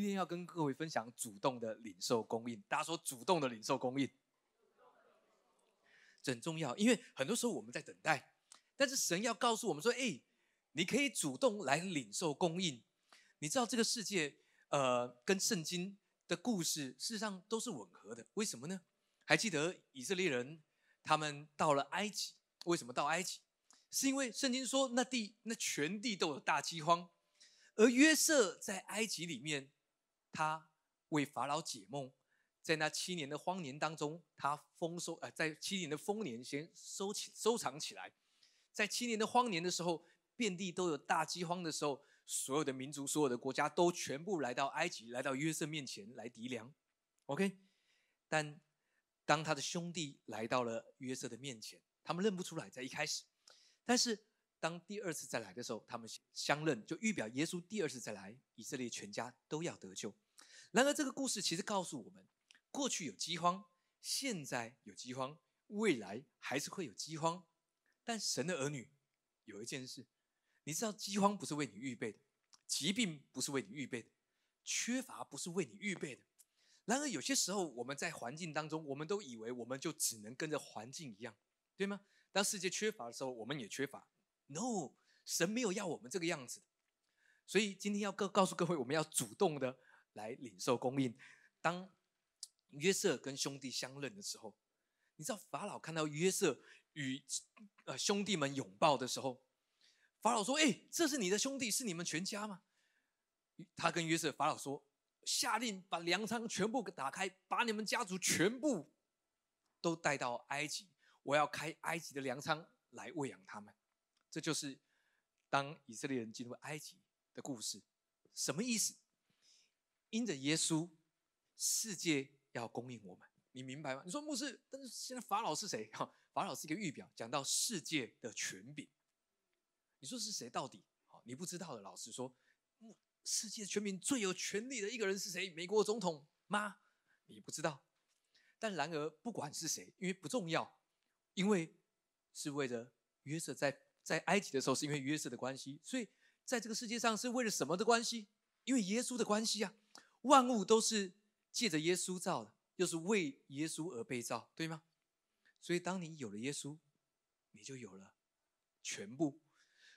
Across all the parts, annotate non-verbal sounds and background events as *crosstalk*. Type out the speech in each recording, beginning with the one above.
今天要跟各位分享主动的领受供应。大家说主动的领受供应，很重要，因为很多时候我们在等待，但是神要告诉我们说：“哎，你可以主动来领受供应。”你知道这个世界，呃，跟圣经的故事事实上都是吻合的。为什么呢？还记得以色列人他们到了埃及，为什么到埃及？是因为圣经说那地那全地都有大饥荒，而约瑟在埃及里面，他为法老解梦，在那七年的荒年当中，他丰收，呃，在七年的丰年先收起收藏起来，在七年的荒年的时候，遍地都有大饥荒的时候。所有的民族、所有的国家都全部来到埃及，来到约瑟面前来敌粮。OK，但当他的兄弟来到了约瑟的面前，他们认不出来，在一开始。但是当第二次再来的时候，他们相认，就预表耶稣第二次再来，以色列全家都要得救。然而，这个故事其实告诉我们：过去有饥荒，现在有饥荒，未来还是会有饥荒。但神的儿女有一件事。你知道饥荒不是为你预备的，疾病不是为你预备的，缺乏不是为你预备的。然而有些时候我们在环境当中，我们都以为我们就只能跟着环境一样，对吗？当世界缺乏的时候，我们也缺乏。No，神没有要我们这个样子。所以今天要告告诉各位，我们要主动的来领受供应。当约瑟跟兄弟相认的时候，你知道法老看到约瑟与呃兄弟们拥抱的时候。法老说：“哎，这是你的兄弟，是你们全家吗？”他跟约瑟，法老说：“下令把粮仓全部打开，把你们家族全部都带到埃及。我要开埃及的粮仓来喂养他们。”这就是当以色列人进入埃及的故事。什么意思？因着耶稣，世界要供应我们，你明白吗？你说牧师，但是现在法老是谁？*laughs* 哈，法老是一个预表，讲到世界的权柄。你说是谁？到底好？你不知道的，老实说，世界全民最有权力的一个人是谁？美国总统吗？你不知道。但然而，不管是谁，因为不重要，因为是为了约瑟在在埃及的时候，是因为约瑟的关系，所以在这个世界上是为了什么的关系？因为耶稣的关系啊！万物都是借着耶稣造的，又是为耶稣而被造，对吗？所以当你有了耶稣，你就有了全部。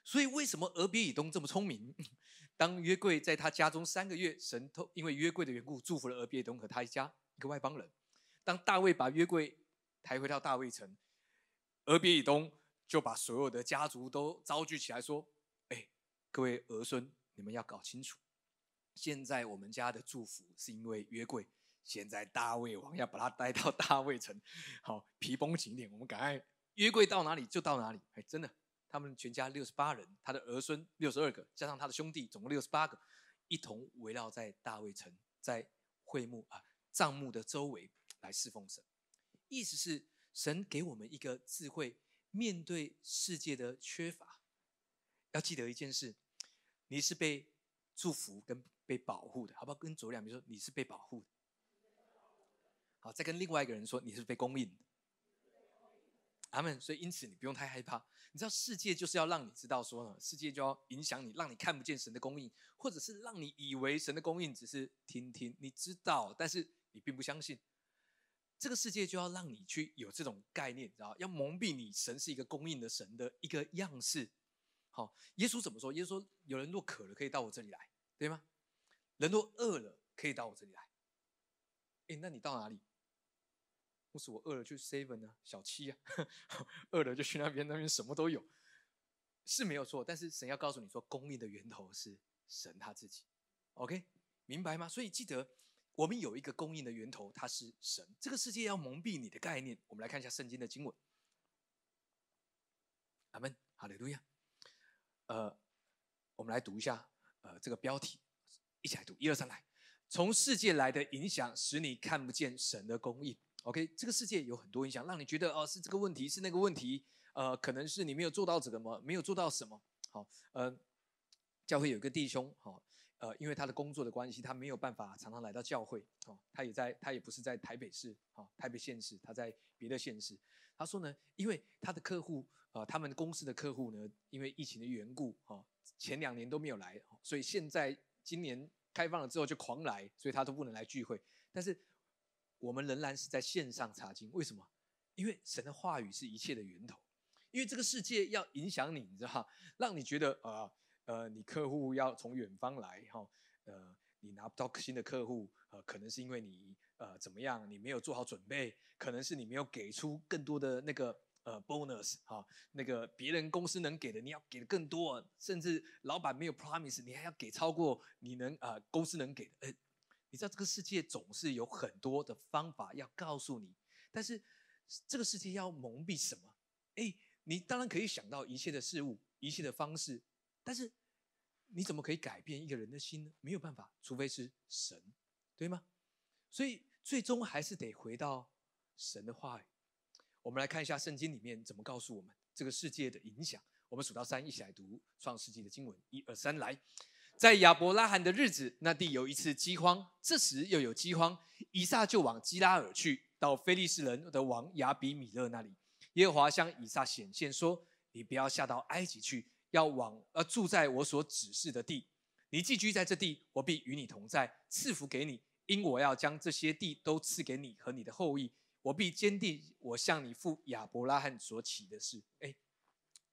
所以，为什么俄别以东这么聪明？*laughs* 当约柜在他家中三个月，神透因为约柜的缘故，祝福了俄别以东和他一家一个外邦人。当大卫把约柜抬回到大卫城，俄别以东就把所有的家族都招聚起来，说：“哎，各位儿孙，你们要搞清楚，现在我们家的祝福是因为约柜，现在大卫王要把他带到 *laughs* 大卫城，好皮绷紧点，我们赶快约柜到哪里就到哪里。”哎，真的。他们全家六十八人，他的儿孙六十二个，加上他的兄弟，总共六十八个，一同围绕在大卫城，在会幕啊帐幕的周围来侍奉神。意思是，神给我们一个智慧，面对世界的缺乏，要记得一件事：你是被祝福跟被保护的，好不好？跟左两边说，你是被保护的。好，再跟另外一个人说，你是被供应的。阿门。所以因此你不用太害怕。你知道世界就是要让你知道说呢，世界就要影响你，让你看不见神的供应，或者是让你以为神的供应只是听听，你知道，但是你并不相信。这个世界就要让你去有这种概念，知道要蒙蔽你，神是一个供应的神的一个样式。好，耶稣怎么说？耶稣说：“有人若渴了，可以到我这里来，对吗？人若饿了，可以到我这里来。”哎，那你到哪里？不是我饿了去 seven 啊，小七啊，饿了就去那边，那边什么都有，是没有错。但是神要告诉你说，供应的源头是神他自己，OK，明白吗？所以记得，我们有一个供应的源头，它是神。这个世界要蒙蔽你的概念，我们来看一下圣经的经文。阿门，哈利路亚。呃，我们来读一下，呃，这个标题，一起来读，一二三，来。从世界来的影响，使你看不见神的供应。OK，这个世界有很多影响，让你觉得哦是这个问题，是那个问题，呃，可能是你没有做到这个么，没有做到什么。好，呃，教会有一个弟兄，好，呃，因为他的工作的关系，他没有办法常常来到教会，哦，他也在，他也不是在台北市，哦，台北县市，他在别的县市。他说呢，因为他的客户，呃，他们公司的客户呢，因为疫情的缘故，哦，前两年都没有来，所以现在今年开放了之后就狂来，所以他都不能来聚会。但是我们仍然是在线上查经，为什么？因为神的话语是一切的源头。因为这个世界要影响你，你知道让你觉得啊呃，呃你客户要从远方来哈，呃，你拿不到新的客户，呃，可能是因为你呃怎么样，你没有做好准备，可能是你没有给出更多的那个呃 bonus 哈，那个别人公司能给的你要给的更多，甚至老板没有 promise，你还要给超过你能啊公司能给的。呃，你知道这个世界总是有很多的方法要告诉你，但是这个世界要蒙蔽什么？哎。你当然可以想到一切的事物、一切的方式，但是你怎么可以改变一个人的心呢？没有办法，除非是神，对吗？所以最终还是得回到神的话语。我们来看一下圣经里面怎么告诉我们这个世界的影响。我们数到三，一起来读创世纪的经文。一二三，来，在亚伯拉罕的日子，那地有一次饥荒，这时又有饥荒，以撒就往基拉尔去，到非利士人的王亚比米勒那里。耶和华向以撒显现说：“你不要下到埃及去，要往呃住在我所指示的地。你寄居在这地，我必与你同在，赐福给你，因我要将这些地都赐给你和你的后裔。我必坚定我向你父亚伯拉罕所起的事。”哎，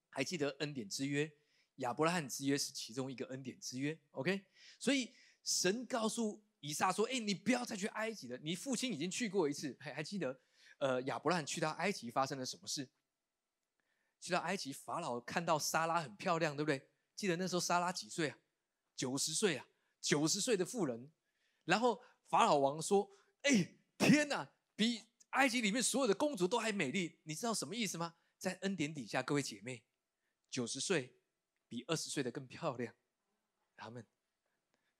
还记得恩典之约？亚伯拉罕之约是其中一个恩典之约。OK，所以神告诉以撒说：“哎，你不要再去埃及了，你父亲已经去过一次。还还记得？”呃，亚伯拉罕去到埃及发生了什么事？去到埃及，法老看到莎拉很漂亮，对不对？记得那时候莎拉几岁啊？九十岁啊，九十岁的妇人。然后法老王说：“哎，天哪，比埃及里面所有的公主都还美丽。”你知道什么意思吗？在恩典底下，各位姐妹，九十岁比二十岁的更漂亮。他们，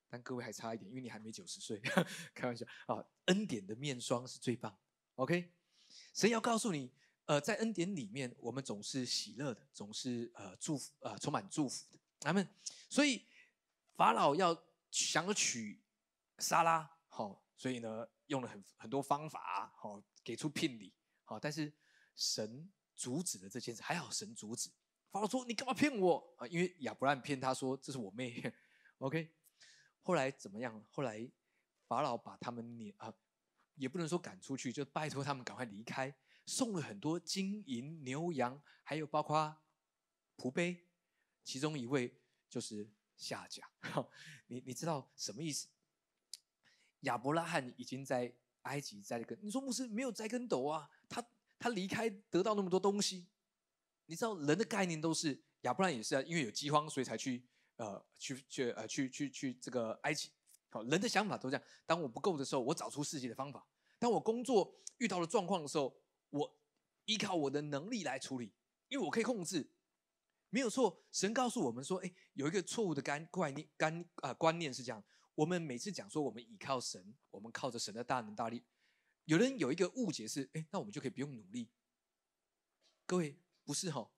但各位还差一点，因为你还没九十岁。*laughs* 开玩笑啊，恩典的面霜是最棒。OK。神要告诉你，呃，在恩典里面，我们总是喜乐的，总是呃祝福，呃充满祝福的。咱们，所以法老要想要娶莎拉，好，所以呢用了很很多方法，好给出聘礼，好，但是神阻止了这件事，还好神阻止。法老说：“你干嘛骗我啊？”因为亚伯兰骗他说：“这是我妹。”OK，后来怎么样？后来法老把他们撵啊。也不能说赶出去，就拜托他们赶快离开，送了很多金银牛羊，还有包括仆碑，其中一位就是夏甲。*laughs* 你你知道什么意思？亚伯拉罕已经在埃及栽了根，你说牧师没有栽跟斗啊？他他离开得到那么多东西，你知道人的概念都是亚伯拉罕也是啊，因为有饥荒所以才去呃去去呃去去去这个埃及。好，人的想法都这样。当我不够的时候，我找出世界的方法；当我工作遇到了状况的时候，我依靠我的能力来处理，因为我可以控制。没有错，神告诉我们说：“哎，有一个错误的概观念，干啊观念是这样。我们每次讲说我们依靠神，我们靠着神的大能大力，有人有一个误解是：哎，那我们就可以不用努力。各位不是哈？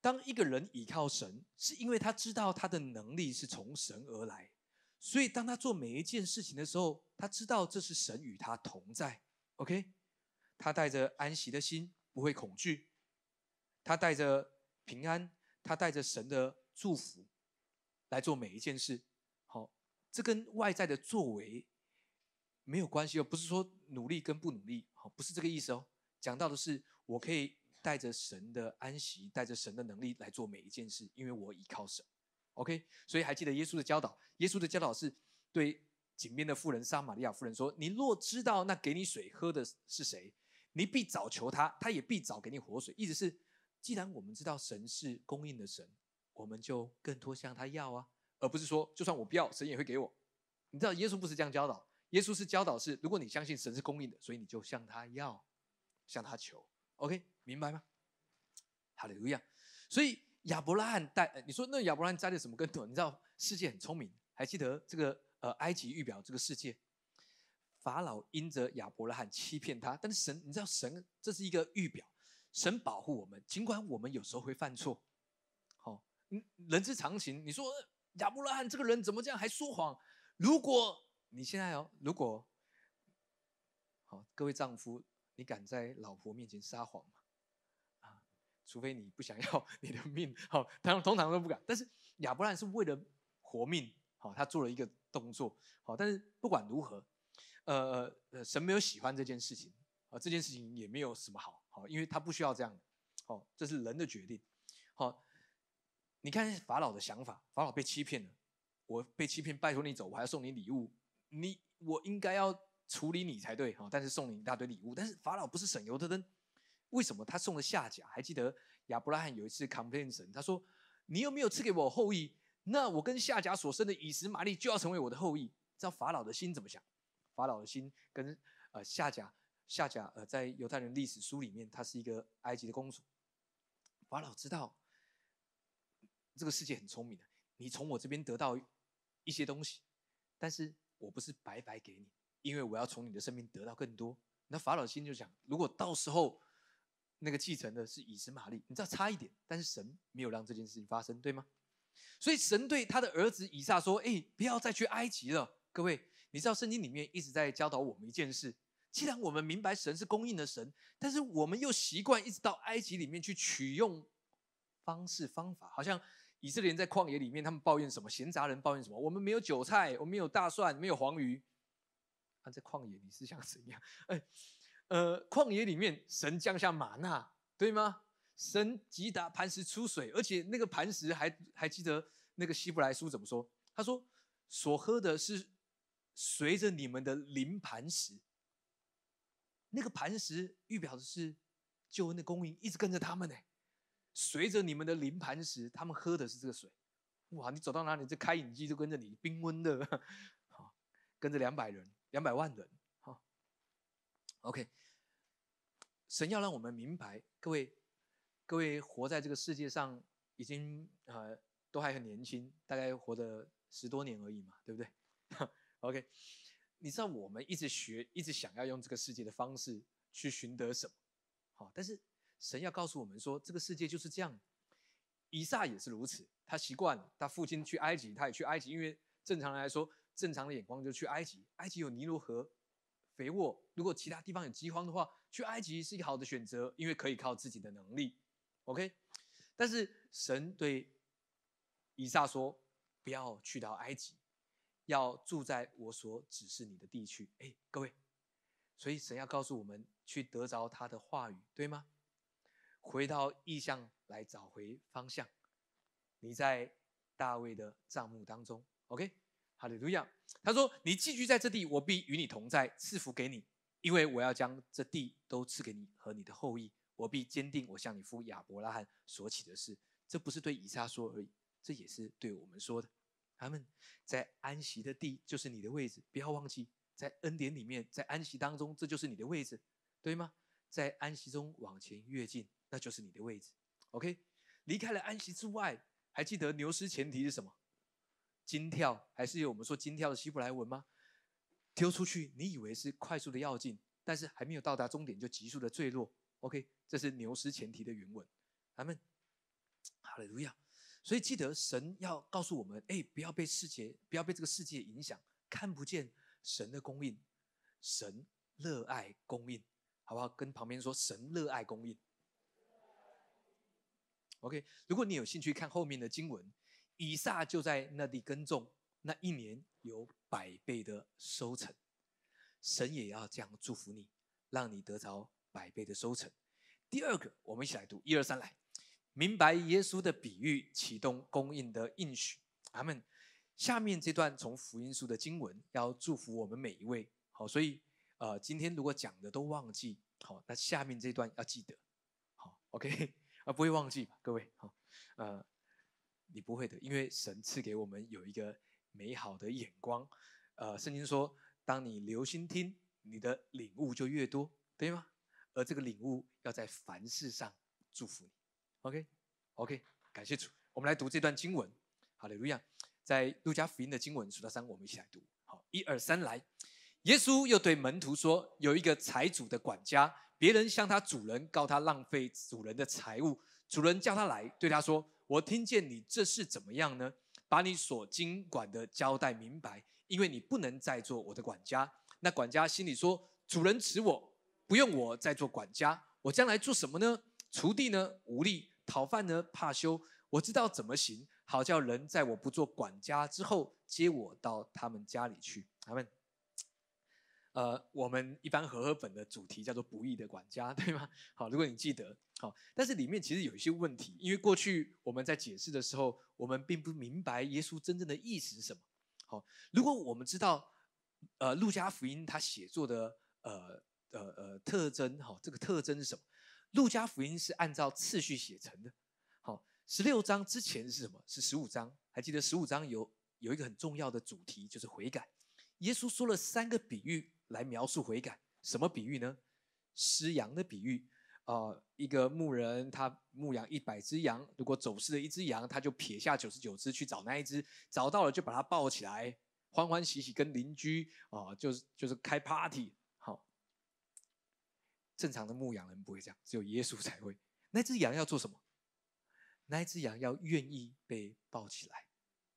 当一个人依靠神，是因为他知道他的能力是从神而来。”所以，当他做每一件事情的时候，他知道这是神与他同在。OK，他带着安息的心，不会恐惧；他带着平安，他带着神的祝福来做每一件事。好，这跟外在的作为没有关系哦，不是说努力跟不努力，好，不是这个意思哦。讲到的是，我可以带着神的安息，带着神的能力来做每一件事，因为我依靠神。OK，所以还记得耶稣的教导？耶稣的教导是对井边的妇人撒玛利亚妇人说：“你若知道那给你水喝的是谁，你必早求他，他也必早给你活水。”意思是，既然我们知道神是供应的神，我们就更多向他要啊，而不是说就算我不要，神也会给我。你知道耶稣不是这样教导，耶稣是教导是：如果你相信神是供应的，所以你就向他要，向他求。OK，明白吗？哈利路亚。所以。亚伯拉罕带你说那亚伯拉罕栽的什么跟头？*laughs* 你知道世界很聪明，还记得这个呃埃及预表这个世界，法老因着亚伯拉罕欺骗他，但是神你知道神这是一个预表，神保护我们，尽管我们有时候会犯错，好，嗯人之常情。你说亚伯拉罕这个人怎么这样还说谎？如果你现在哦，如果好各位丈夫，你敢在老婆面前撒谎吗？啊除非你不想要你的命，好，他们通常都不敢。但是亚伯拉罕是为了活命，好。好，他做了一个动作，好，但是不管如何，呃呃，神没有喜欢这件事情，啊，这件事情也没有什么好，好，因为他不需要这样的，好，这是人的决定，好，你看法老的想法，法老被欺骗了，我被欺骗，拜托你走，我还要送你礼物，你我应该要处理你才对，哈，但是送你一大堆礼物，但是法老不是省油的灯，为什么他送了下甲？还记得亚伯拉罕有一次 complain 神，他说你又没有赐给我后裔？那我跟夏甲所生的以实玛利就要成为我的后裔。知道法老的心怎么想？法老的心跟呃夏甲夏甲呃在犹太人历史书里面，她是一个埃及的公主。法老知道这个世界很聪明的，你从我这边得到一些东西，但是我不是白白给你，因为我要从你的生命得到更多。那法老心就想，如果到时候那个继承的是以实玛利，你知道差一点，但是神没有让这件事情发生，对吗？所以神对他的儿子以撒说：“哎，不要再去埃及了。各位，你知道圣经里面一直在教导我们一件事：既然我们明白神是供应的神，但是我们又习惯一直到埃及里面去取用方式方法，好像以色列人在旷野里面，他们抱怨什么？闲杂人抱怨什么？我们没有韭菜，我们没有大蒜，没有黄鱼。啊，在旷野你是想怎样？哎，呃，旷野里面神降下玛纳，对吗？”神击打磐石出水，而且那个磐石还还记得那个希伯来书怎么说？他说：“所喝的是随着你们的临磐石，那个磐石预表的是救恩的供应，一直跟着他们呢。随着你们的临磐石，他们喝的是这个水。哇！你走到哪里，这开饮机就跟着你，冰温的，好，*laughs* 跟着两百人、两百万人，好。OK，神要让我们明白，各位。各位活在这个世界上，已经呃都还很年轻，大概活的十多年而已嘛，对不对？OK，你知道我们一直学，一直想要用这个世界的方式去寻得什么？好，但是神要告诉我们说，这个世界就是这样。以撒也是如此，他习惯了，他父亲去埃及，他也去埃及，因为正常来说，正常的眼光就去埃及。埃及有尼罗河，肥沃。如果其他地方有饥荒的话，去埃及是一个好的选择，因为可以靠自己的能力。OK，但是神对以撒说：“不要去到埃及，要住在我所指示你的地区。”哎，各位，所以神要告诉我们去得着他的话语，对吗？回到意象来找回方向。你在大卫的帐幕当中，OK，哈利路亚。他说：“你寄居在这地，我必与你同在，赐福给你，因为我要将这地都赐给你和你的后裔。”我必坚定我向你父亚伯拉罕所起的事，这不是对以撒说而已，这也是对我们说的。他们在安息的地就是你的位置，不要忘记，在恩典里面，在安息当中，这就是你的位置，对吗？在安息中往前跃进，那就是你的位置。OK，离开了安息之外，还记得牛失前提是什么？金跳，还是有我们说金跳的希伯来文吗？丢出去，你以为是快速的要进，但是还没有到达终点就急速的坠落。OK，这是牛失前提的原文。他们，哈利路亚。所以记得神要告诉我们：哎，不要被世界，不要被这个世界影响，看不见神的供应。神热爱供应，好不好？跟旁边说，神热爱供应。OK，如果你有兴趣看后面的经文，以撒就在那里耕种，那一年有百倍的收成。神也要这样祝福你，让你得着。百倍的收成。第二个，我们一起来读一二三来，明白耶稣的比喻，启动供应的应许。阿门。下面这段从福音书的经文，要祝福我们每一位。好，所以呃，今天如果讲的都忘记，好，那下面这段要记得。好，OK，*laughs* 啊，不会忘记吧，各位？好，呃，你不会的，因为神赐给我们有一个美好的眼光。呃，圣经说，当你留心听，你的领悟就越多，对吗？而这个领悟要在凡事上祝福你，OK，OK，感谢主。我们来读这段经文，好的，路亚，在路加福音的经文数到三，我们一起来读。好，一二三，来。耶稣又对门徒说：“有一个财主的管家，别人向他主人告他浪费主人的财物，主人叫他来，对他说：我听见你这是怎么样呢？把你所经管的交代明白，因为你不能再做我的管家。那管家心里说：主人辞我。”不用我再做管家，我将来做什么呢？锄地呢无力，讨饭呢怕羞。我知道怎么行，好叫人在我不做管家之后，接我到他们家里去。他们，呃，我们一般和合本的主题叫做不义的管家，*laughs* 对吗？好，如果你记得，好，但是里面其实有一些问题，因为过去我们在解释的时候，我们并不明白耶稣真正的意思是什么。好，如果我们知道，呃，路加福音他写作的，呃，呃，呃，特征，哈，这个特征是什么？路加福音是按照次序写成的。好，十六章之前是什么？是十五章。还记得十五章有有一个很重要的主题，就是悔改。耶稣说了三个比喻来描述悔改。什么比喻呢？失羊的比喻。啊，一个牧人他牧养一百只羊，如果走失了一只羊，他就撇下九十九只去找那一只，找到了就把它抱起来，欢欢喜喜跟邻居啊，就是就是开 party。正常的牧羊人不会这样，只有耶稣才会。*laughs* 那只羊要做什么？那只羊要愿意被抱起来，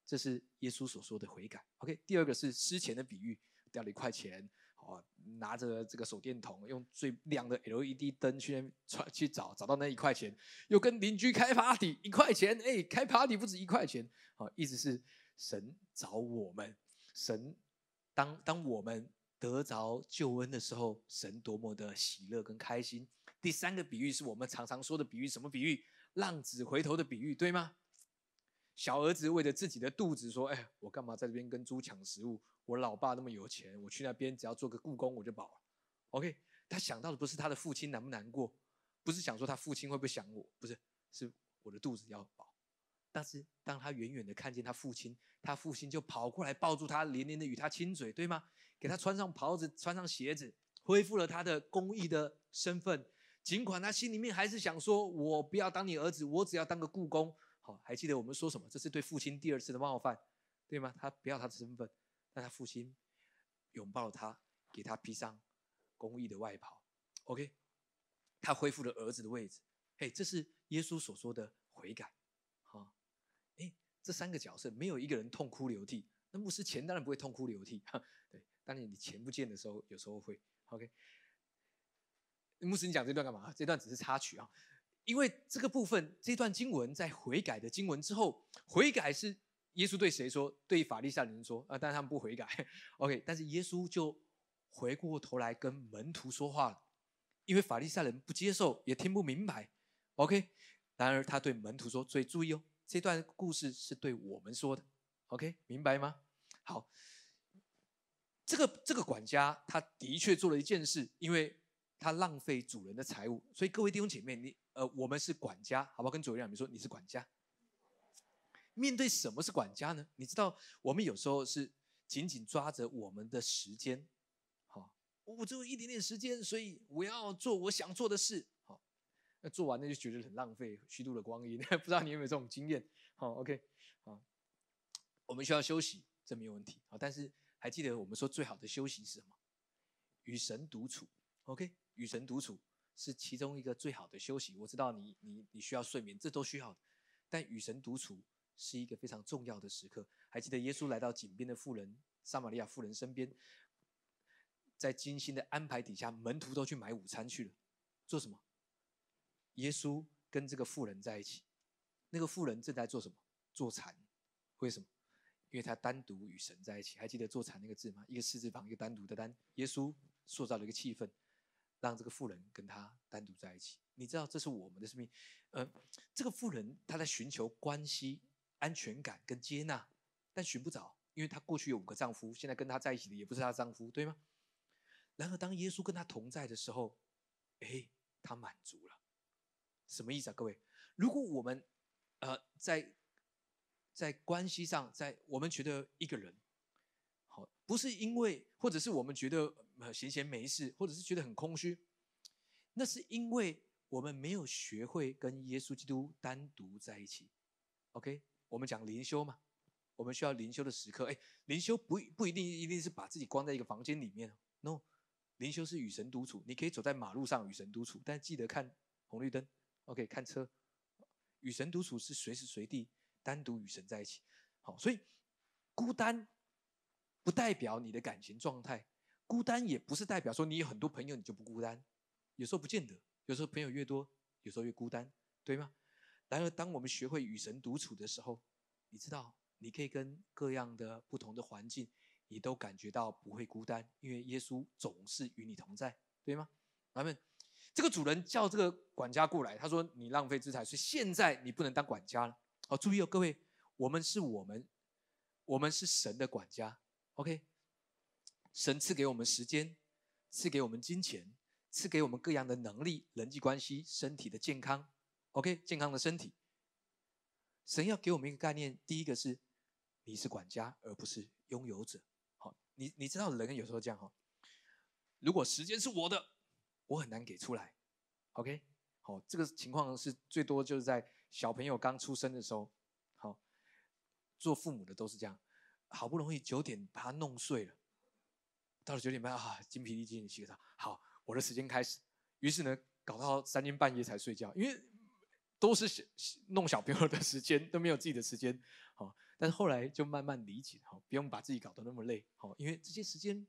这是耶稣所说的悔改。OK，第二个是失钱的比喻，掉了一块钱。哦，拿着这个手电筒，用最亮的 LED 灯去去找，找到那一块钱，又跟邻居开 party，一块钱，哎，开 party 不止一块钱，好，意思是神找我们，神当当我们得着救恩的时候，神多么的喜乐跟开心。第三个比喻是我们常常说的比喻，什么比喻？浪子回头的比喻，对吗？小儿子为了自己的肚子说：“哎，我干嘛在这边跟猪抢食物？我老爸那么有钱，我去那边只要做个故宫我就饱了。” OK，他想到的不是他的父亲难不难过，不是想说他父亲会不会想我，不是，是我的肚子要饱。但是当他远远的看见他父亲，他父亲就跑过来抱住他，连连的与他亲嘴，对吗？给他穿上袍子，穿上鞋子，恢复了他的公益的身份。尽管他心里面还是想说：“我不要当你儿子，我只要当个故宫。”还记得我们说什么？这是对父亲第二次的冒犯，对吗？他不要他的身份，但他父亲拥抱了他，给他披上公益的外袍。OK，他恢复了儿子的位置。嘿，这是耶稣所说的悔改。哈，哎，这三个角色没有一个人痛哭流涕。那牧师钱当然不会痛哭流涕，当你你钱不见的时候，有时候会。OK，牧师，你讲这段干嘛？这段只是插曲啊。因为这个部分，这段经文在悔改的经文之后，悔改是耶稣对谁说？对法利赛人说啊，但他们不悔改。OK，但是耶稣就回过头来跟门徒说话了，因为法利赛人不接受，也听不明白。OK，然而他对门徒说：“所以注意哦，这段故事是对我们说的。”OK，明白吗？好，这个这个管家他的确做了一件事，因为。他浪费主人的财物，所以各位弟兄姐妹，你呃，我们是管家，好不好？跟主人讲，你说你是管家。面对什么是管家呢？你知道，我们有时候是紧紧抓着我们的时间，好，我只有一点点时间，所以我要做我想做的事，好，那做完了就觉得很浪费，虚度了光阴。*laughs* 不知道你有没有这种经验？好，OK，好，我们需要休息，这没有问题。好，但是还记得我们说最好的休息是什么？与神独处。OK。与神独处是其中一个最好的休息。我知道你你你需要睡眠，这都需要。但与神独处是一个非常重要的时刻。还记得耶稣来到井边的妇人撒玛利亚妇人身边，在精心的安排底下，门徒都去买午餐去了。做什么？耶稣跟这个妇人在一起。那个妇人正在做什么？做禅。为什么？因为他单独与神在一起。还记得坐禅那个字吗？一个四字旁，一个单独的单。耶稣塑造了一个气氛。让这个妇人跟他单独在一起，你知道这是我们的生命。呃，这个妇人她在寻求关系、安全感跟接纳，但寻不着，因为她过去有五个丈夫，现在跟她在一起的也不是她丈夫，对吗？然而当耶稣跟她同在的时候，哎，她满足了。什么意思啊，各位？如果我们呃在在关系上，在我们觉得一个人好。不是因为，或者是我们觉得闲闲没事，或者是觉得很空虚，那是因为我们没有学会跟耶稣基督单独在一起。OK，我们讲灵修嘛，我们需要灵修的时刻。哎，灵修不不一定一定是把自己关在一个房间里面，No，灵修是与神独处。你可以走在马路上与神独处，但记得看红绿灯。OK，看车，与神独处是随时随地单独与神在一起。好，所以孤单。不代表你的感情状态孤单，也不是代表说你有很多朋友你就不孤单。有时候不见得，有时候朋友越多，有时候越孤单，对吗？然而，当我们学会与神独处的时候，你知道你可以跟各样的不同的环境，你都感觉到不会孤单，因为耶稣总是与你同在，对吗？阿们。这个主人叫这个管家过来，他说：“你浪费资财，所以现在你不能当管家了。”好，注意哦，各位，我们是我们，我们是神的管家。OK，神赐给我们时间，赐给我们金钱，赐给我们各样的能力、人际关系、身体的健康。OK，健康的身体。神要给我们一个概念，第一个是你是管家，而不是拥有者。好，你你知道人有时候这样哈，如果时间是我的。我很难给出来，OK，好，这个情况是最多就是在小朋友刚出生的时候，好，做父母的都是这样，好不容易九点把他弄睡了，到了九点半啊，精疲力尽洗个澡，好，我的时间开始，于是呢，搞到三更半夜才睡觉，因为都是弄小朋友的时间，都没有自己的时间，好，但是后来就慢慢理解，好，不用把自己搞得那么累，好，因为这些时间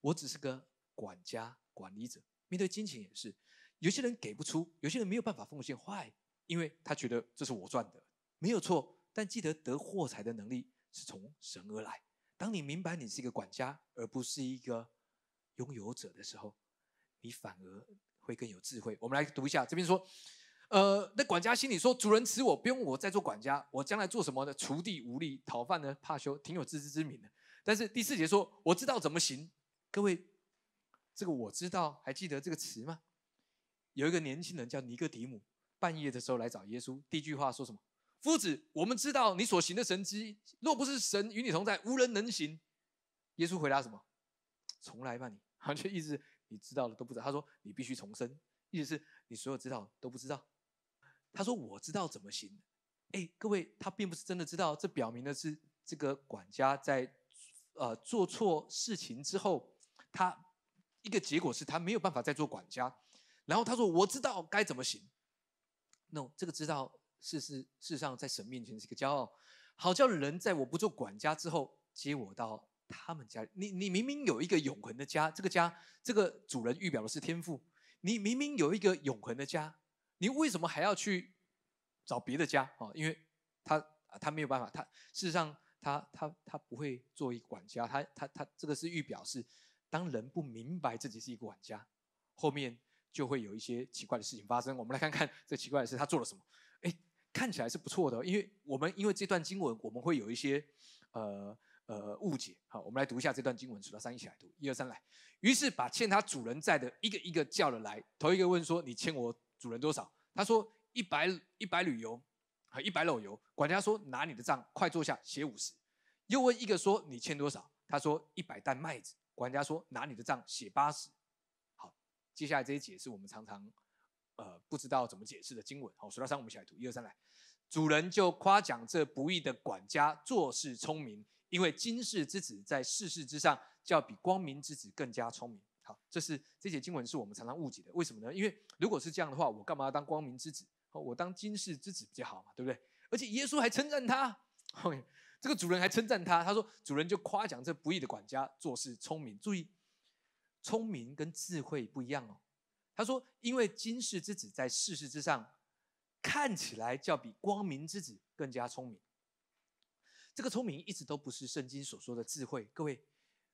我只是个管家、管理者。面对金钱也是，有些人给不出，有些人没有办法奉献，坏，因为他觉得这是我赚的，没有错。但记得得货财的能力是从神而来。当你明白你是一个管家，而不是一个拥有者的时候，你反而会更有智慧。我们来读一下，这边说，呃，那管家心里说：主人辞我，不用我再做管家，我将来做什么呢？锄地无力，讨饭呢怕羞，挺有自知之明的。但是第四节说，我知道怎么行。各位。这个我知道，还记得这个词吗？有一个年轻人叫尼哥底姆，半夜的时候来找耶稣。第一句话说什么？夫子，我们知道你所行的神迹，若不是神与你同在，无人能行。耶稣回答什么？重来吧，你。好像意思你知道了都不知道。他说你必须重生，意思是你所有知道都不知道。他说我知道怎么行。哎，各位，他并不是真的知道，这表明的是这个管家在呃做错事情之后，他。一个结果是他没有办法再做管家，然后他说：“我知道该怎么行。” no，这个知道事实事实上在神面前是一个骄傲，好叫人在我不做管家之后接我到他们家。你你明明有一个永恒的家，这个家这个主人预表的是天赋。你明明有一个永恒的家，你为什么还要去找别的家啊？因为他他没有办法，他事实上他他他不会做一个管家，他他他这个是预表是。当人不明白自己是一个管家，后面就会有一些奇怪的事情发生。我们来看看这奇怪的事他做了什么。哎，看起来是不错的，因为我们因为这段经文我们会有一些呃呃误解。好，我们来读一下这段经文，数到三一起来读，一二三来。于是把欠他主人债的一个一个叫了来，头一个问说：“你欠我主人多少？”他说：“一百一百缕油和一百篓油。”管家说：“拿你的账，快坐下，写五十。”又问一个说：“你欠多少？”他说：“一百担麦子。”管家说：“拿你的账写八十。”接下来这些解释我们常常呃不知道怎么解释的经文。好，数到三，我们一起来读，一二三来。主人就夸奖这不义的管家做事聪明，因为今世之子在世事之上，就要比光明之子更加聪明。好，这是这节经文是我们常常误解的。为什么呢？因为如果是这样的话，我干嘛要当光明之子？我当今世之子比较好嘛，对不对？而且耶稣还称赞他。OK。*laughs* 这个主人还称赞他，他说：“主人就夸奖这不义的管家做事聪明。注意，聪明跟智慧不一样哦。他说，因为今世之子在世事之上，看起来较比光明之子更加聪明。这个聪明一直都不是圣经所说的智慧。各位，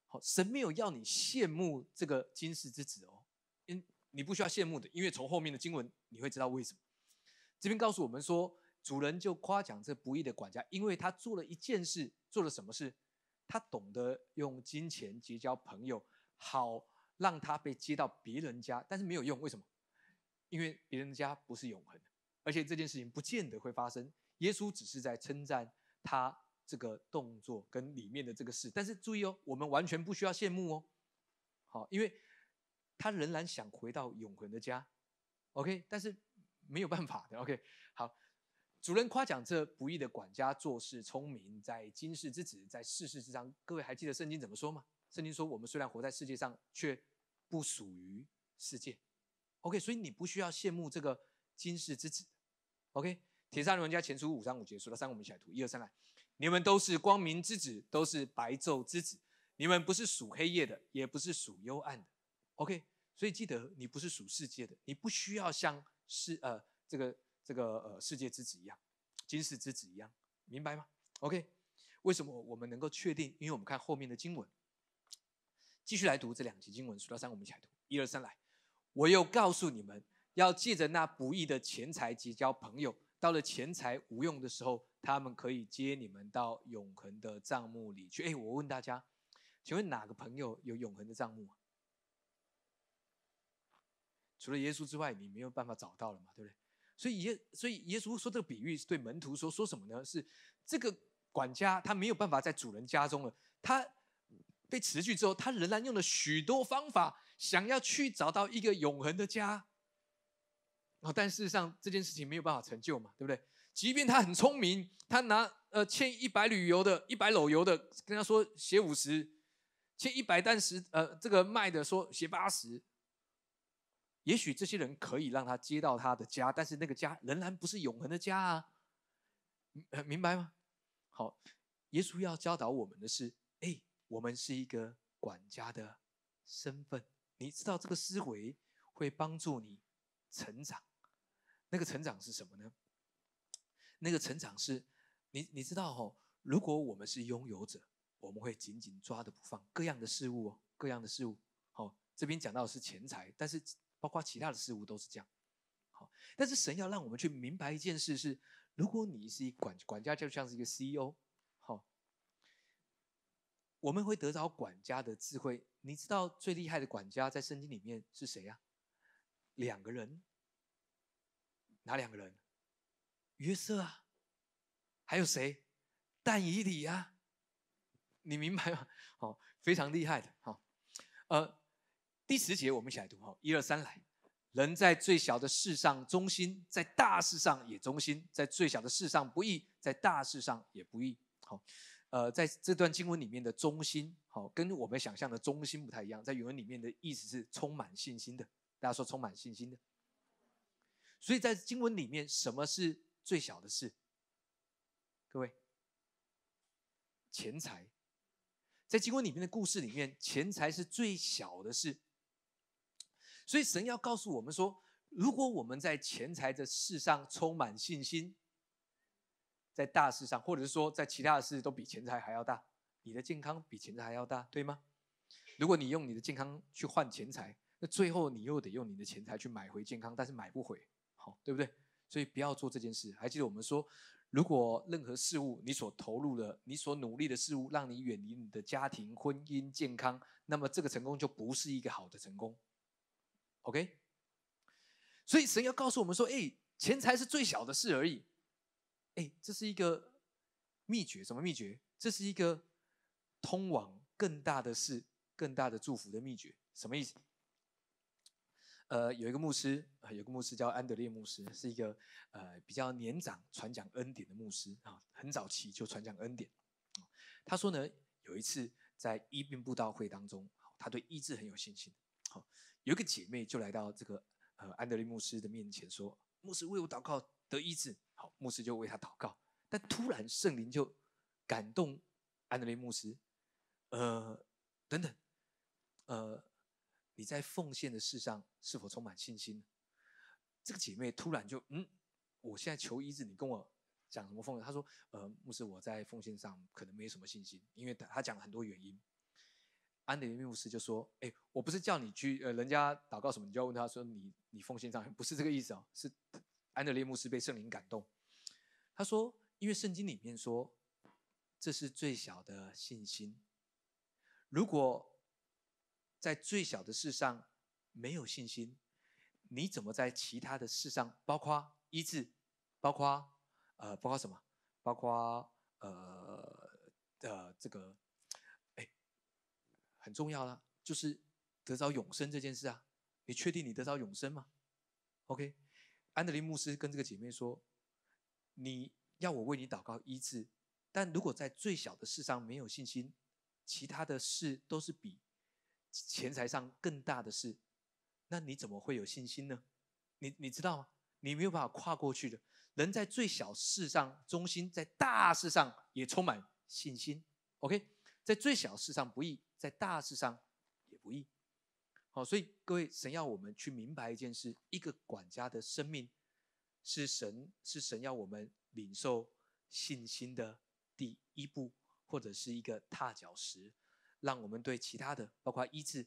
好，神没有要你羡慕这个今世之子哦，因你不需要羡慕的，因为从后面的经文你会知道为什么。这边告诉我们说。主人就夸奖这不义的管家，因为他做了一件事，做了什么事？他懂得用金钱结交朋友，好让他被接到别人家，但是没有用。为什么？因为别人家不是永恒，而且这件事情不见得会发生。耶稣只是在称赞他这个动作跟里面的这个事，但是注意哦，我们完全不需要羡慕哦。好，因为他仍然想回到永恒的家。OK，但是没有办法的。OK，好。主人夸奖这不义的管家做事聪明，在今世之子，在世事之上。各位还记得圣经怎么说吗？圣经说：“我们虽然活在世界上，却不属于世界。” OK，所以你不需要羡慕这个今世之子。OK，铁砂人家前书五章五节说到三，我们一起来读一二三来。你们都是光明之子，都是白昼之子。你们不是属黑夜的，也不是属幽暗的。OK，所以记得你不是属世界的，你不需要像世呃这个。这个呃，世界之子一样，今世之子一样，明白吗？OK，为什么我们能够确定？因为我们看后面的经文，继续来读这两节经文，数到三，我们一起来读，一二三，来。我又告诉你们，要借着那不义的钱财结交朋友，到了钱财无用的时候，他们可以接你们到永恒的账目里去。哎，我问大家，请问哪个朋友有永恒的账目？除了耶稣之外，你没有办法找到了嘛？对不对？所以耶，所以耶稣说这个比喻是对门徒说，说什么呢？是这个管家他没有办法在主人家中了，他被辞去之后，他仍然用了许多方法，想要去找到一个永恒的家。啊，但事实上这件事情没有办法成就嘛，对不对？即便他很聪明，他拿呃欠一百旅游的一百篓油的跟他说写五十，欠一百担石呃这个卖的说写八十。也许这些人可以让他接到他的家，但是那个家仍然不是永恒的家啊，明白吗？好，耶稣要教导我们的是：我们是一个管家的身份，你知道这个思维会帮助你成长。那个成长是什么呢？那个成长是，你你知道哈，如果我们是拥有者，我们会紧紧抓着不放各样的事物哦，各样的事物。好，这边讲到的是钱财，但是。包括其他的事物都是这样，好，但是神要让我们去明白一件事是：如果你是一管管家，就像是一个 CEO，我们会得到管家的智慧。你知道最厉害的管家在圣经里面是谁呀？两个人，哪两个人？约瑟啊，还有谁？但以理啊，你明白吗？好，非常厉害的，好，呃。第十节，我们一起来读哈，一二三来。人在最小的事上忠心，在大事上也忠心；在最小的事上不义，在大事上也不义。好，呃，在这段经文里面的中心，好，跟我们想象的中心不太一样。在原文里面的意思是充满信心的。大家说充满信心的。所以在经文里面，什么是最小的事？各位，钱财。在经文里面的故事里面，钱财是最小的事。所以神要告诉我们说，如果我们在钱财的事上充满信心，在大事上，或者是说在其他的事都比钱财还要大，你的健康比钱财还要大，对吗？如果你用你的健康去换钱财，那最后你又得用你的钱财去买回健康，但是买不回，好，对不对？所以不要做这件事。还记得我们说，如果任何事物你所投入的、你所努力的事物，让你远离你的家庭、婚姻、健康，那么这个成功就不是一个好的成功。OK，所以神要告诉我们说：“哎，钱财是最小的事而已。”哎，这是一个秘诀，什么秘诀？这是一个通往更大的事、更大的祝福的秘诀。什么意思？呃，有一个牧师，有个牧师叫安德烈牧师，是一个呃比较年长、传讲恩典的牧师啊，很早期就传讲恩典。他说呢，有一次在医病布道会当中，他对医治很有信心。好。有一个姐妹就来到这个呃安德烈牧师的面前说：“牧师为我祷告得医治。”好，牧师就为他祷告。但突然圣灵就感动安德烈牧师，呃，等等，呃，你在奉献的事上是否充满信心？这个姐妹突然就嗯，我现在求医治，你跟我讲什么奉献？她说：“呃，牧师我在奉献上可能没有什么信心，因为他讲了很多原因。”安德烈牧师就说：“哎，我不是叫你去，呃，人家祷告什么，你就要问他说你你奉献上不是这个意思哦，是安德烈牧师被圣灵感动。他说，因为圣经里面说，这是最小的信心。如果在最小的事上没有信心，你怎么在其他的事上，包括医治，包括呃，包括什么，包括呃呃这个哎。”很重要啦，就是得着永生这件事啊。你确定你得着永生吗？OK，安德烈牧师跟这个姐妹说：“你要我为你祷告医治，但如果在最小的事上没有信心，其他的事都是比钱财上更大的事，那你怎么会有信心呢？你你知道吗？你没有办法跨过去的。人在最小事上忠心，在大事上也充满信心。OK，在最小事上不易。”在大事上也不易，好，所以各位，神要我们去明白一件事：一个管家的生命是神是神要我们领受信心的第一步。或者是一个踏脚石，让我们对其他的，包括医治，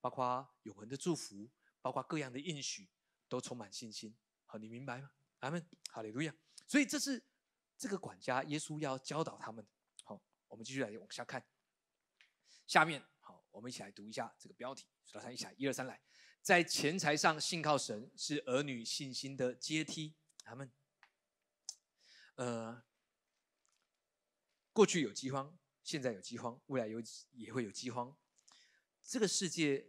包括永恒的祝福，包括各样的应许，都充满信心。好，你明白吗？阿门，哈利路亚。所以这是这个管家耶稣要教导他们的。好，我们继续来往下看。下面，我们一起来读一下这个标题。老三一起来，一二三来。在钱财上信靠神，是儿女信心的阶梯。阿门。呃，过去有饥荒，现在有饥荒，未来有也会有饥荒。这个世界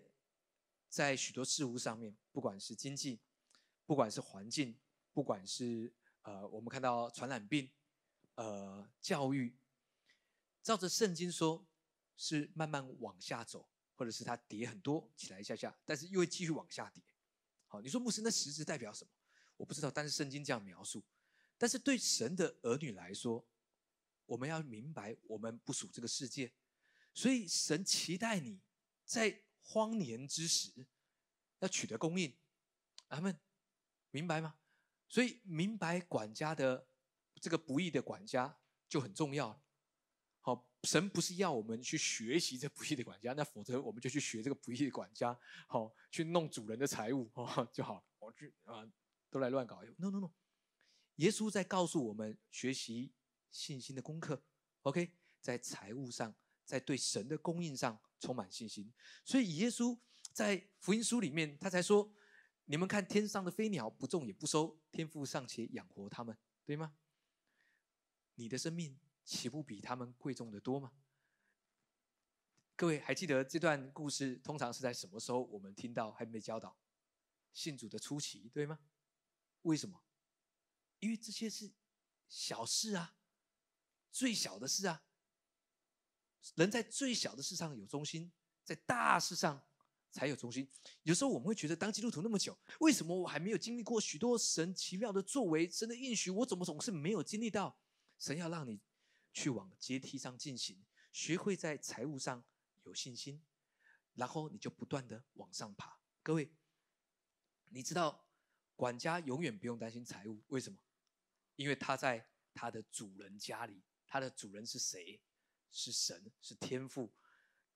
在许多事物上面，不管是经济，不管是环境，不管是呃，我们看到传染病，呃，教育，照着圣经说，是慢慢往下走。或者是它跌很多起来一下下，但是又会继续往下跌。好，你说牧师，那实质代表什么？我不知道，但是圣经这样描述。但是对神的儿女来说，我们要明白，我们不属这个世界，所以神期待你在荒年之时要取得供应。阿门，明白吗？所以明白管家的这个不义的管家就很重要。神不是要我们去学习这不义的管家，那否则我们就去学这个不义的管家，好去弄主人的财物哦 *laughs* 就好了。我去啊，都来乱搞。No No No，耶稣在告诉我们学习信心的功课。OK，在财务上，在对神的供应上充满信心。所以耶稣在福音书里面，他才说：你们看天上的飞鸟，不种也不收，天父尚且养活他们，对吗？你的生命。岂不比他们贵重的多吗？各位还记得这段故事通常是在什么时候我们听到还没教导信主的初期，对吗？为什么？因为这些是小事啊，最小的事啊。人在最小的事上有忠心，在大事上才有忠心。有时候我们会觉得，当基督徒那么久，为什么我还没有经历过许多神奇妙的作为、神的应许？我怎么总是没有经历到？神要让你。去往阶梯上进行，学会在财务上有信心，然后你就不断的往上爬。各位，你知道管家永远不用担心财务，为什么？因为他在他的主人家里，他的主人是谁？是神，是天父，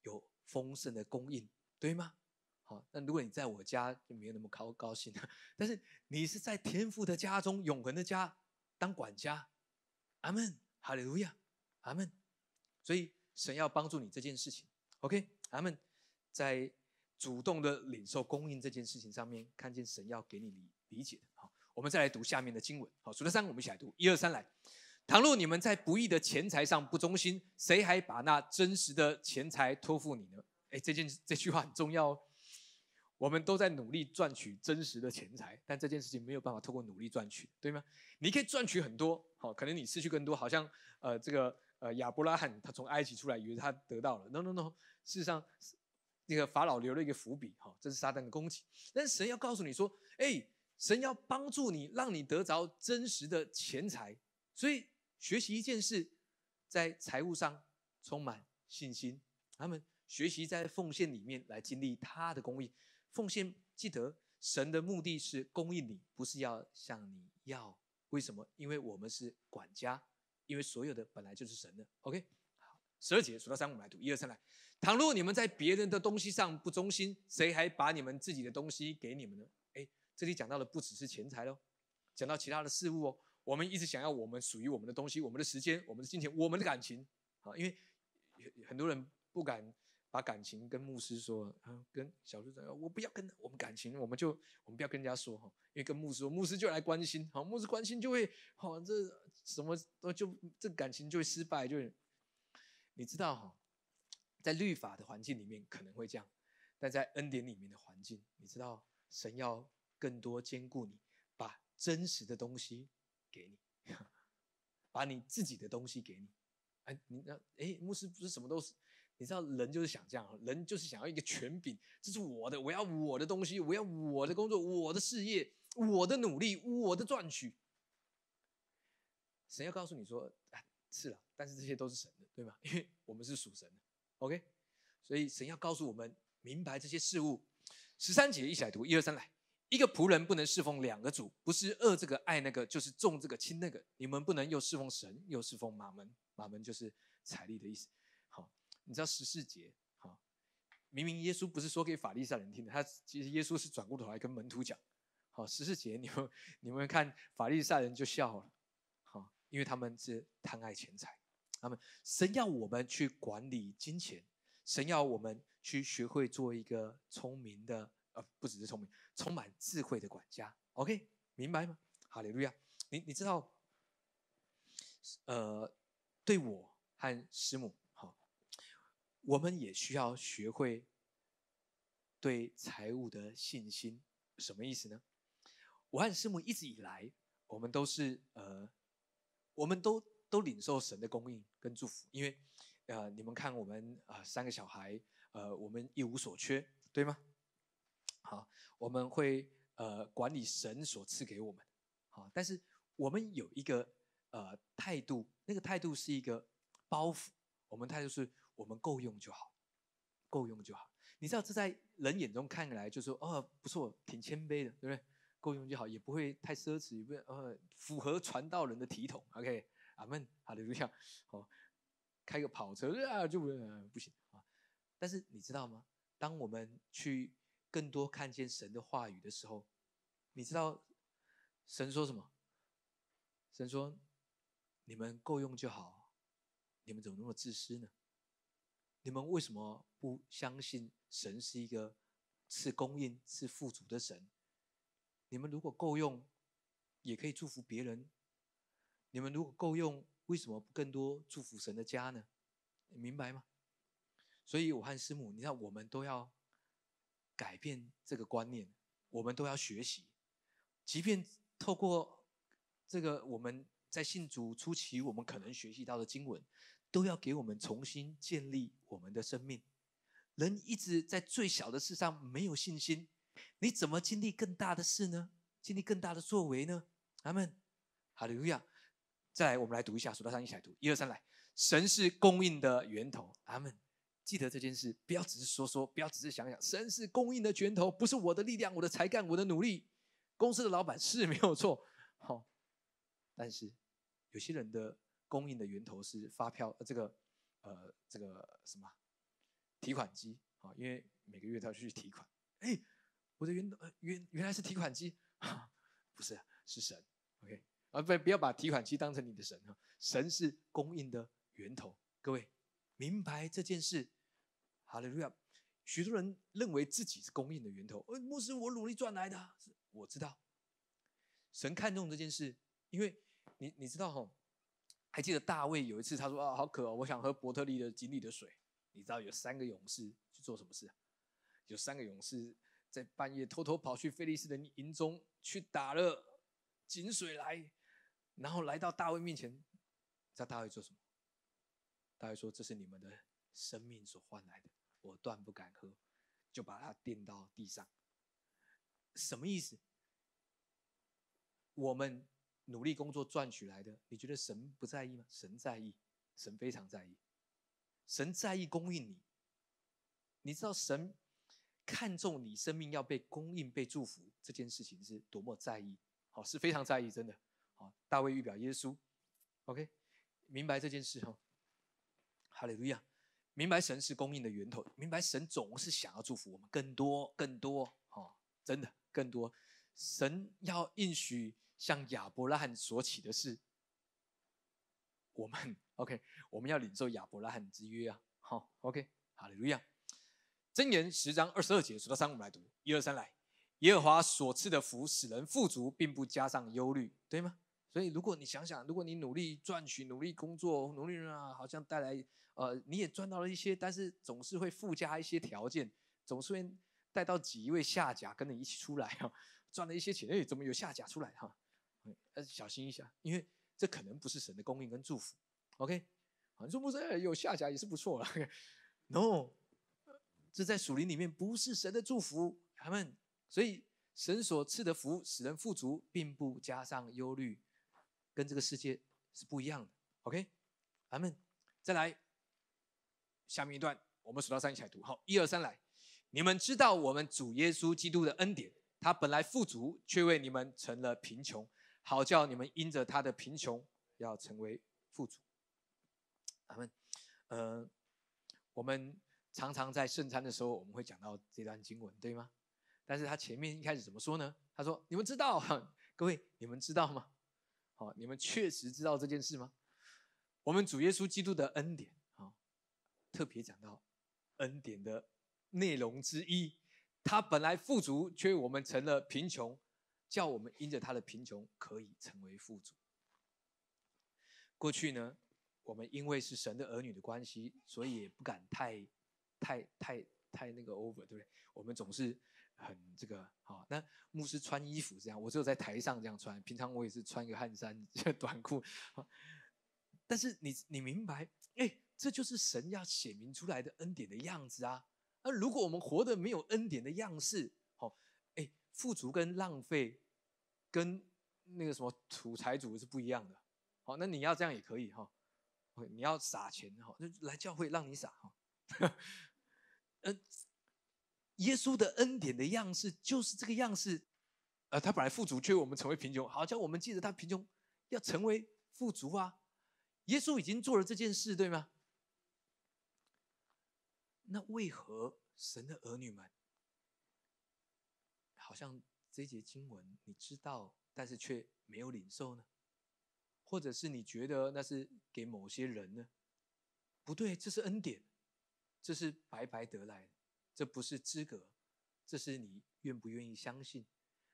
有丰盛的供应，对吗？好，那如果你在我家就没有那么高高兴了，*laughs* 但是你是在天父的家中，永恒的家当管家，阿门，哈利路亚。阿门。所以神要帮助你这件事情，OK？阿门。在主动的领受供应这件事情上面，看见神要给你理理解的。好，我们再来读下面的经文。好，数到三，我们一起来读。一二三，来。倘若你们在不义的钱财上不忠心，谁还把那真实的钱财托付你呢？哎，这件这句话很重要哦。我们都在努力赚取真实的钱财，但这件事情没有办法透过努力赚取，对吗？你可以赚取很多，好，可能你失去更多，好像呃这个。呃，亚伯拉罕他从埃及出来，以为他得到了。No No No，事实上，那个法老留了一个伏笔，哈，这是撒旦的攻击。但是神要告诉你说，哎，神要帮助你，让你得着真实的钱财。所以学习一件事，在财务上充满信心。他们学习在奉献里面来经历他的公义。奉献，记得神的目的是供应你，不是要向你要。为什么？因为我们是管家。因为所有的本来就是神的，OK，好，十二节数到三，我们来读，一二三来。倘若你们在别人的东西上不忠心，谁还把你们自己的东西给你们呢？哎，这里讲到的不只是钱财喽，讲到其他的事物哦。我们一直想要我们属于我们的东西，我们的时间，我们的金钱，我们的感情，啊，因为很多人不敢。把感情跟牧师说，啊，跟小组长，我不要跟我们感情，我们就我们不要跟人家说哈，因为跟牧师说，牧师就来关心，好，牧师关心就会，好，这什么都就这感情就会失败，就你知道哈，在律法的环境里面可能会这样，但在恩典里面的环境，你知道神要更多兼顾你，把真实的东西给你，*laughs* 把你自己的东西给你，哎，你那哎，牧师不是什么都是。你知道人就是想这样，人就是想要一个权柄，这是我的，我要我的东西，我要我的工作，我的事业，我的努力，我的赚取。神要告诉你说，是了，但是这些都是神的，对吗？因为我们是属神的，OK。所以神要告诉我们明白这些事物。十三节一起来读，一二三来。一个仆人不能侍奉两个主，不是恶这个爱那个，就是重这个轻那个。你们不能又侍奉神，又侍奉马门。马门就是财力的意思。好，你知道十四节，好，明明耶稣不是说给法利赛人听的，他其实耶稣是转过头来跟门徒讲。好，十四节，你们你们看法利赛人就笑了，因为他们是贪爱钱财。他们神要我们去管理金钱，神要我们去学会做一个聪明的，呃，不只是聪明，充满智慧的管家。OK，明白吗？哈利路亚。你你知道，呃，对我和师母，好，我们也需要学会对财务的信心。什么意思呢？我和师母一直以来，我们都是呃，我们都。都领受神的供应跟祝福，因为，呃，你们看我们啊，三个小孩，呃，我们一无所缺，对吗？好，我们会呃管理神所赐给我们，好，但是我们有一个呃态度，那个态度是一个包袱，我们态度是我们够用就好，够用就好。你知道这在人眼中看来就说哦不错，挺谦卑的，对不对？够用就好，也不会太奢侈，也不呃符合传道人的体统，*laughs* OK。阿门，哈利路亚。好，开个跑车啊，就不不行啊。但是你知道吗？当我们去更多看见神的话语的时候，你知道神说什么？神说：“你们够用就好，你们怎么那么自私呢？你们为什么不相信神是一个赐供应、赐富足的神？你们如果够用，也可以祝福别人。”你们如果够用，为什么不更多祝福神的家呢？明白吗？所以，我和师母，你看，我们都要改变这个观念，我们都要学习。即便透过这个我们在信主初期，我们可能学习到的经文，都要给我们重新建立我们的生命。人一直在最小的事上没有信心，你怎么经历更大的事呢？经历更大的作为呢？阿门，哈利路亚。再来，我们来读一下，数到三一起来读，一二三，来，神是供应的源头，阿门。记得这件事，不要只是说说，不要只是想想，神是供应的源头，不是我的力量、我的才干、我的努力。公司的老板是没有错，好，但是有些人的供应的源头是发票，呃，这个，呃，这个什么提款机，啊，因为每个月都要去提款。哎，我的源头，原原来是提款机，不是，是神，OK。啊，不，不要把提款机当成你的神啊！神是供应的源头。各位明白这件事？哈利路亚！许多人认为自己是供应的源头。呃，牧师，我努力赚来的。我知道，神看重这件事，因为你你知道哈？还记得大卫有一次他说啊，好渴，哦我想喝伯特利的井里的水。你知道有三个勇士去做什么事？有三个勇士在半夜偷偷跑去菲利斯的营中去打了井水来。然后来到大卫面前，知道大卫做什么？大卫说：“这是你们的生命所换来的，我断不敢喝。”就把它垫到地上。什么意思？我们努力工作赚取来的，你觉得神不在意吗？神在意，神非常在意，神在意供应你。你知道神看重你生命要被供应、被祝福这件事情是多么在意？好，是非常在意，真的。好，大卫预表耶稣，OK，明白这件事哈，哈利路亚，明白神是供应的源头，明白神总是想要祝福我们更多更多，哈，真的更多，神要应许向亚伯拉罕所起的事，我们 *laughs* OK，我们要领受亚伯拉罕之约啊，好，OK，哈利路亚，箴言十章二十二节数到三，我们来读，一二三来，耶和华所赐的福使人富足，并不加上忧虑，对吗？所以，如果你想想，如果你努力赚取、努力工作、努力啊，好像带来呃，你也赚到了一些，但是总是会附加一些条件，总是会带到几位下甲跟你一起出来哈，赚了一些钱，哎，怎么有下甲出来哈？呃，小心一下，因为这可能不是神的供应跟祝福。OK，你说不是有下甲也是不错了。*laughs* No，这在属灵里面不是神的祝福，他们所以神所赐的福使人富足，并不加上忧虑。跟这个世界是不一样的，OK，咱们再来下面一段，我们数到三一起来读，好，一二三来，你们知道我们主耶稣基督的恩典，他本来富足，却为你们成了贫穷，好叫你们因着他的贫穷要成为富足。咱们呃，我们常常在圣餐的时候，我们会讲到这段经文，对吗？但是他前面一开始怎么说呢？他说：“你们知道，*laughs* 各位，你们知道吗？好，你们确实知道这件事吗？我们主耶稣基督的恩典啊，特别讲到恩典的内容之一，他本来富足，却我们成了贫穷，叫我们因着他的贫穷可以成为富足。过去呢，我们因为是神的儿女的关系，所以也不敢太、太、太、太那个 over，对不对？我们总是。”很这个好，那牧师穿衣服这样，我只有在台上这样穿，平常我也是穿一个汗衫、短裤。但是你你明白，哎，这就是神要显明出来的恩典的样子啊。那如果我们活得没有恩典的样式，好，哎，富足跟浪费，跟那个什么土财主是不一样的。好，那你要这样也可以哈，你要撒钱哈，就来教会让你撒哈，嗯。耶稣的恩典的样式就是这个样式，呃，他本来富足，却我们成为贫穷，好叫我们记得他贫穷，要成为富足啊！耶稣已经做了这件事，对吗？那为何神的儿女们，好像这节经文你知道，但是却没有领受呢？或者是你觉得那是给某些人呢？不对，这是恩典，这是白白得来的。这不是资格，这是你愿不愿意相信。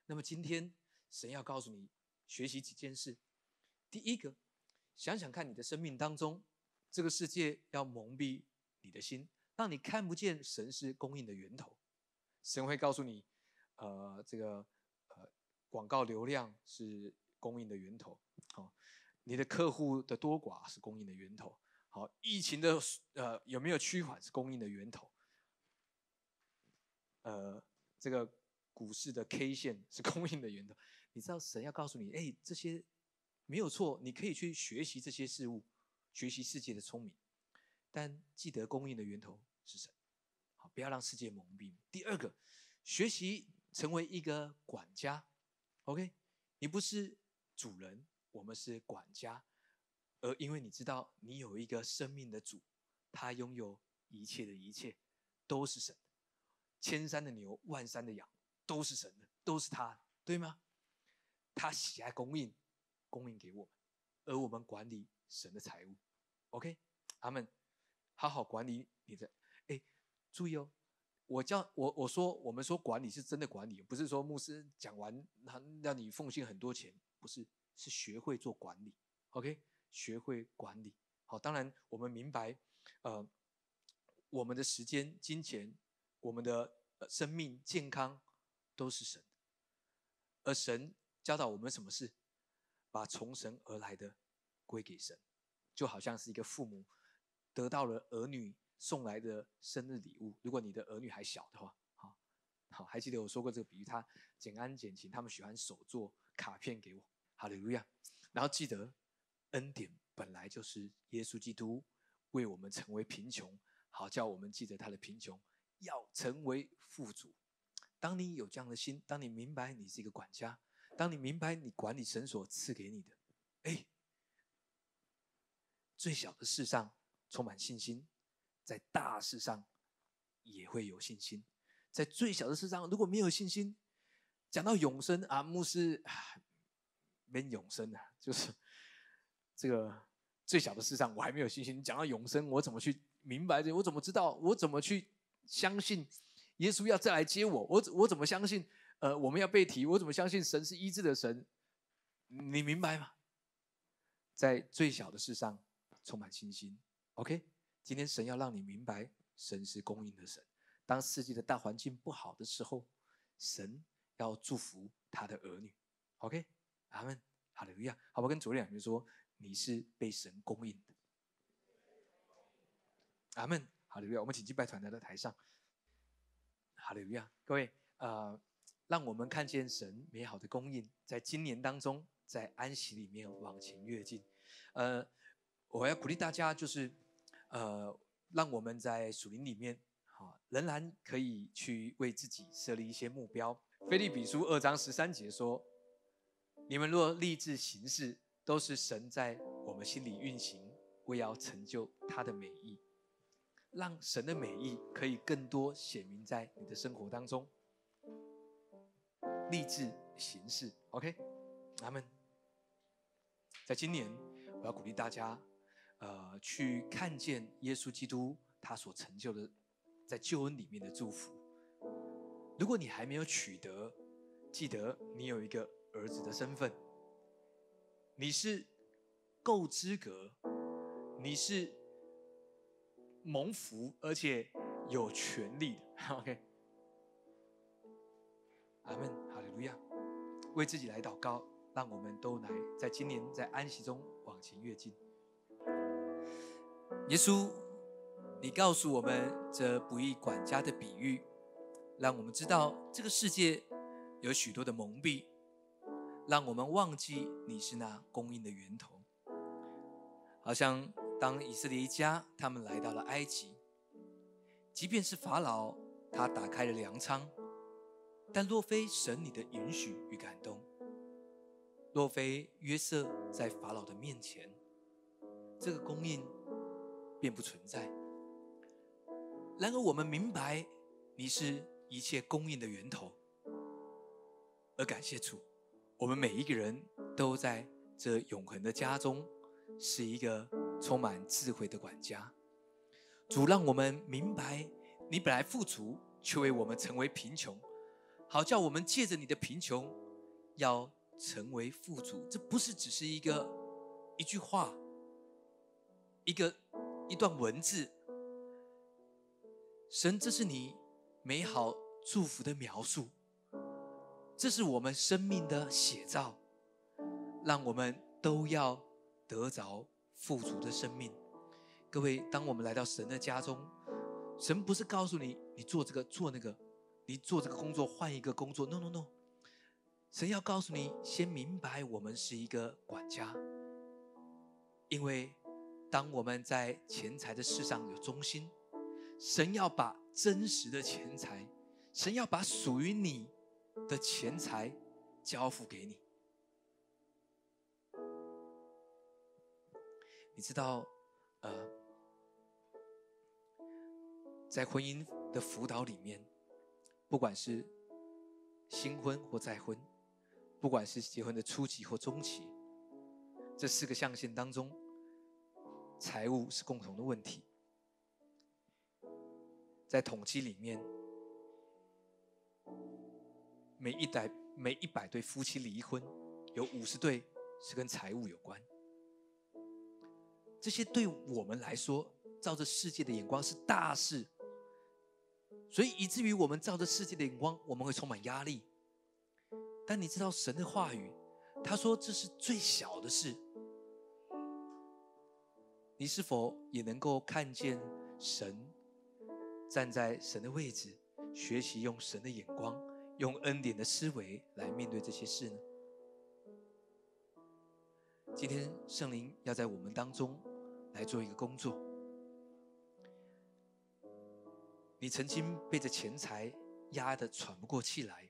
那么今天神要告诉你，学习几件事。第一个，想想看你的生命当中，这个世界要蒙蔽你的心，让你看不见神是供应的源头。神会告诉你，呃，这个呃广告流量是供应的源头，好，你的客户的多寡是供应的源头，好，疫情的呃有没有趋缓是供应的源头。呃，这个股市的 K 线是供应的源头。你知道神要告诉你，哎，这些没有错，你可以去学习这些事物，学习世界的聪明，但记得供应的源头是神。好，不要让世界蒙蔽。第二个，学习成为一个管家。OK，你不是主人，我们是管家。而因为你知道，你有一个生命的主，他拥有一切的一切，都是神的。千山的牛，万山的羊，都是神的，都是他，对吗？他喜爱供应，供应给我们，而我们管理神的财物。OK，阿门。好好管理你的。哎，注意哦，我叫我我说我们说管理是真的管理，不是说牧师讲完他让你奉献很多钱，不是，是学会做管理。OK，学会管理。好，当然我们明白，呃，我们的时间、金钱。我们的生命健康都是神，而神教导我们什么事？把从神而来的归给神，就好像是一个父母得到了儿女送来的生日礼物。如果你的儿女还小的话，好，好，还记得我说过这个比喻？他简安简晴，他们喜欢手做卡片给我，哈利路亚。然后记得恩典本来就是耶稣基督为我们成为贫穷，好叫我们记得他的贫穷。要成为富足，当你有这样的心，当你明白你是一个管家，当你明白你管理神所赐给你的，哎，最小的事上充满信心，在大事上也会有信心。在最小的事上，如果没有信心，讲到永生啊，牧师没永生啊，就是这个最小的事上我还没有信心。你讲到永生，我怎么去明白这？我怎么知道？我怎么去？相信耶稣要再来接我，我我怎么相信？呃，我们要被提，我怎么相信神是医治的神？你明白吗？在最小的事上充满信心。OK，今天神要让你明白，神是供应的神。当世界的大环境不好的时候，神要祝福他的儿女。OK，阿门，好的，一样。好吧，跟昨天两句说，你是被神供应的。阿门。好利路亚！我们请敬拜团来到台上。好利路亚！各位，呃，让我们看见神美好的供应，在今年当中，在安息里面往前跃进。呃，我要鼓励大家，就是呃，让我们在属灵里面，好，仍然可以去为自己设立一些目标。菲利比书二章十三节说：“你们若立志行事，都是神在我们心里运行，为要成就他的美意。”让神的美意可以更多显明在你的生活当中。立志行事，OK，阿门。在今年，我要鼓励大家，呃，去看见耶稣基督他所成就的，在救恩里面的祝福。如果你还没有取得，记得你有一个儿子的身份，你是够资格，你是蒙福而且有权利的，*laughs* OK。阿门，哈利路亚！为自己来祷告，让我们都来在今年在安息中往前跃进。耶稣，你告诉我们这不义管家的比喻，让我们知道这个世界有许多的蒙蔽，让我们忘记你是那供应的源头。好像当以色列一家他们来到了埃及，即便是法老，他打开了粮仓。但若非神你的允许与感动，若非约瑟在法老的面前，这个供应便不存在。然而我们明白，你是一切供应的源头，而感谢主，我们每一个人都在这永恒的家中，是一个充满智慧的管家。主让我们明白，你本来富足，却为我们成为贫穷。好叫我们借着你的贫穷，要成为富足。这不是只是一个一句话，一个一段文字。神，这是你美好祝福的描述，这是我们生命的写照，让我们都要得着富足的生命。各位，当我们来到神的家中，神不是告诉你你做这个做那个。你做这个工作，换一个工作。No，No，No。神要告诉你，先明白我们是一个管家，因为当我们在钱财的事上有忠心，神要把真实的钱财，神要把属于你的钱财交付给你。你知道，呃，在婚姻的辅导里面。不管是新婚或再婚，不管是结婚的初期或中期，这四个象限当中，财务是共同的问题。在统计里面，每一代每一百对夫妻离婚，有五十对是跟财务有关。这些对我们来说，照着世界的眼光是大事。所以以至于我们照着世界的眼光，我们会充满压力。但你知道神的话语，他说这是最小的事。你是否也能够看见神站在神的位置，学习用神的眼光，用恩典的思维来面对这些事呢？今天圣灵要在我们当中来做一个工作。你曾经被这钱财压得喘不过气来，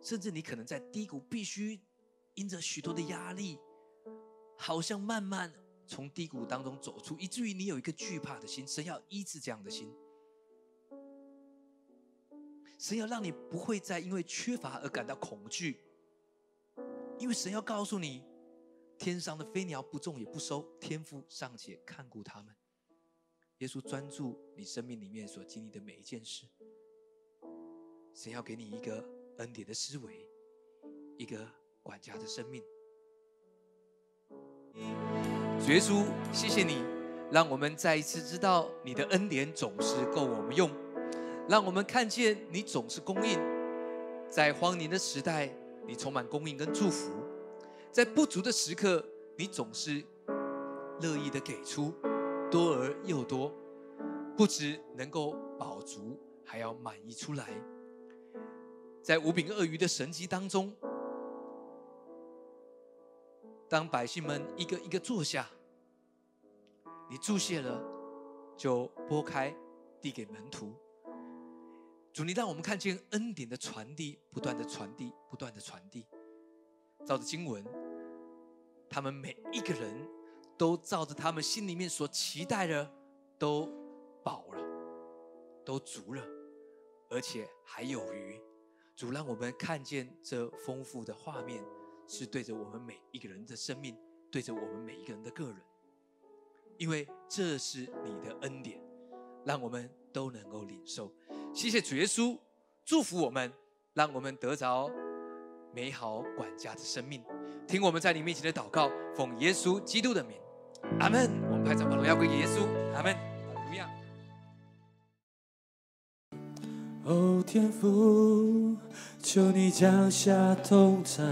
甚至你可能在低谷，必须因着许多的压力，好像慢慢从低谷当中走出，以至于你有一个惧怕的心。神要医治这样的心，神要让你不会再因为缺乏而感到恐惧，因为神要告诉你，天上的飞鸟不种也不收，天父尚且看顾他们。耶稣专注你生命里面所经历的每一件事，神要给你一个恩典的思维，一个管家的生命。主耶稣，谢谢你，让我们再一次知道你的恩典总是够我们用，让我们看见你总是供应，在荒年的时代，你充满供应跟祝福；在不足的时刻，你总是乐意的给出。多而又多，不只能够饱足，还要满意出来。在五饼鳄鱼的神迹当中，当百姓们一个一个坐下，你注谢了，就拨开递给门徒。主，你让我们看见恩典的传递，不断的传递，不断的传递。照着经文，他们每一个人。都照着他们心里面所期待的，都饱了都足了，而且还有余。主让我们看见这丰富的画面，是对着我们每一个人的生命，对着我们每一个人的个人，因为这是你的恩典，让我们都能够领受。谢谢主耶稣，祝福我们，让我们得着美好管家的生命。听我们在你面前的祷告，奉耶稣基督的名，阿门。我们拍掌把荣耀归给耶稣，阿门。怎样？哦，天父，求你降下同在，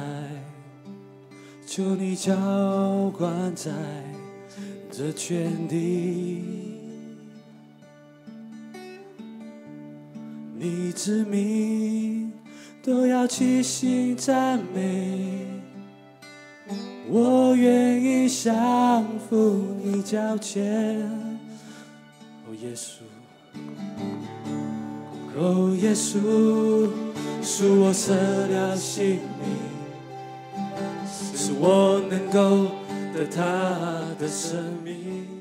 求你浇灌在这全地，你之名都要齐心赞美，我愿意降服你脚前，哦，耶稣。哦，耶稣，是我舍了性命，使我能够得他的生命。